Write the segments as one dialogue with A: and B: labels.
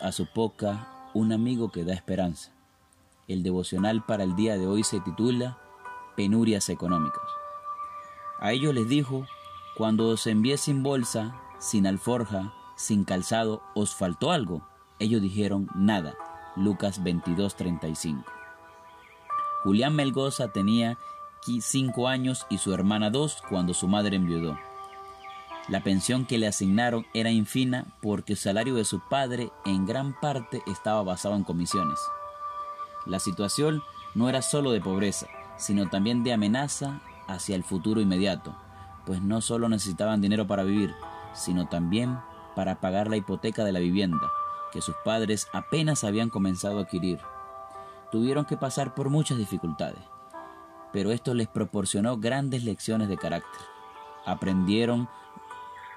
A: A su poca, un amigo que da esperanza. El devocional para el día de hoy se titula Penurias económicas. A ellos les dijo, cuando os envié sin bolsa, sin alforja, sin calzado, ¿os faltó algo? Ellos dijeron, nada. Lucas 22:35. Julián Melgoza tenía cinco años y su hermana dos cuando su madre enviudó. La pensión que le asignaron era infina porque el salario de su padre en gran parte estaba basado en comisiones. La situación no era solo de pobreza, sino también de amenaza hacia el futuro inmediato, pues no solo necesitaban dinero para vivir, sino también para pagar la hipoteca de la vivienda, que sus padres apenas habían comenzado a adquirir. Tuvieron que pasar por muchas dificultades, pero esto les proporcionó grandes lecciones de carácter. Aprendieron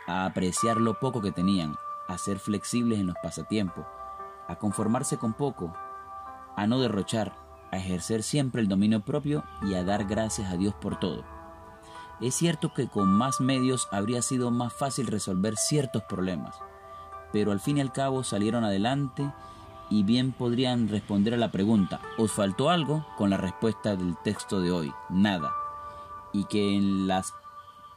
A: a apreciar lo poco que tenían, a ser flexibles en los pasatiempos, a conformarse con poco, a no derrochar, a ejercer siempre el dominio propio y a dar gracias a Dios por todo. Es cierto que con más medios habría sido más fácil resolver ciertos problemas, pero al fin y al cabo salieron adelante y bien podrían responder a la pregunta, ¿os faltó algo? con la respuesta del texto de hoy, nada. Y que en la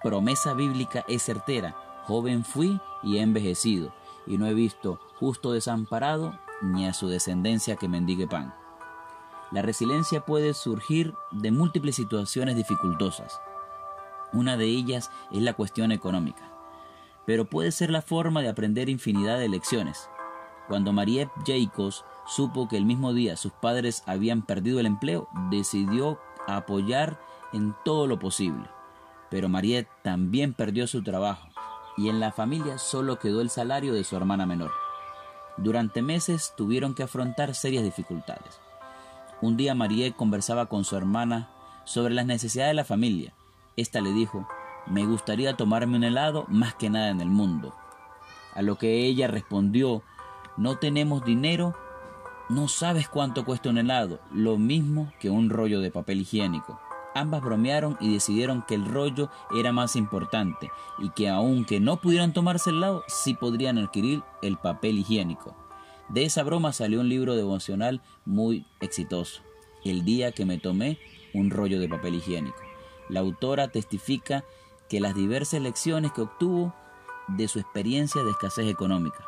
A: promesa bíblica es certera, Joven fui y he envejecido, y no he visto justo desamparado ni a su descendencia que mendigue pan. La resiliencia puede surgir de múltiples situaciones dificultosas. Una de ellas es la cuestión económica, pero puede ser la forma de aprender infinidad de lecciones. Cuando Mariette Jacobs supo que el mismo día sus padres habían perdido el empleo, decidió apoyar en todo lo posible. Pero Mariette también perdió su trabajo y en la familia solo quedó el salario de su hermana menor. Durante meses tuvieron que afrontar serias dificultades. Un día Marie conversaba con su hermana sobre las necesidades de la familia. Esta le dijo, me gustaría tomarme un helado más que nada en el mundo. A lo que ella respondió, no tenemos dinero, no sabes cuánto cuesta un helado, lo mismo que un rollo de papel higiénico. Ambas bromearon y decidieron que el rollo era más importante y que aunque no pudieran tomarse el lado, sí podrían adquirir el papel higiénico. De esa broma salió un libro devocional muy exitoso, El día que me tomé un rollo de papel higiénico. La autora testifica que las diversas lecciones que obtuvo de su experiencia de escasez económica,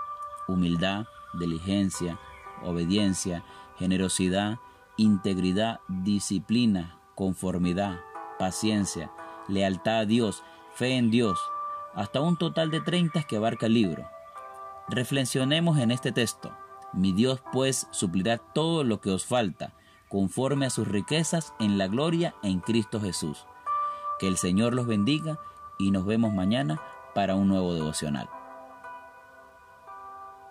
A: humildad, diligencia, obediencia, generosidad, integridad, disciplina, conformidad, paciencia, lealtad a Dios, fe en Dios, hasta un total de 30 que abarca el libro. Reflexionemos en este texto. Mi Dios pues suplirá todo lo que os falta, conforme a sus riquezas en la gloria en Cristo Jesús. Que el Señor los bendiga y nos vemos mañana para un nuevo devocional.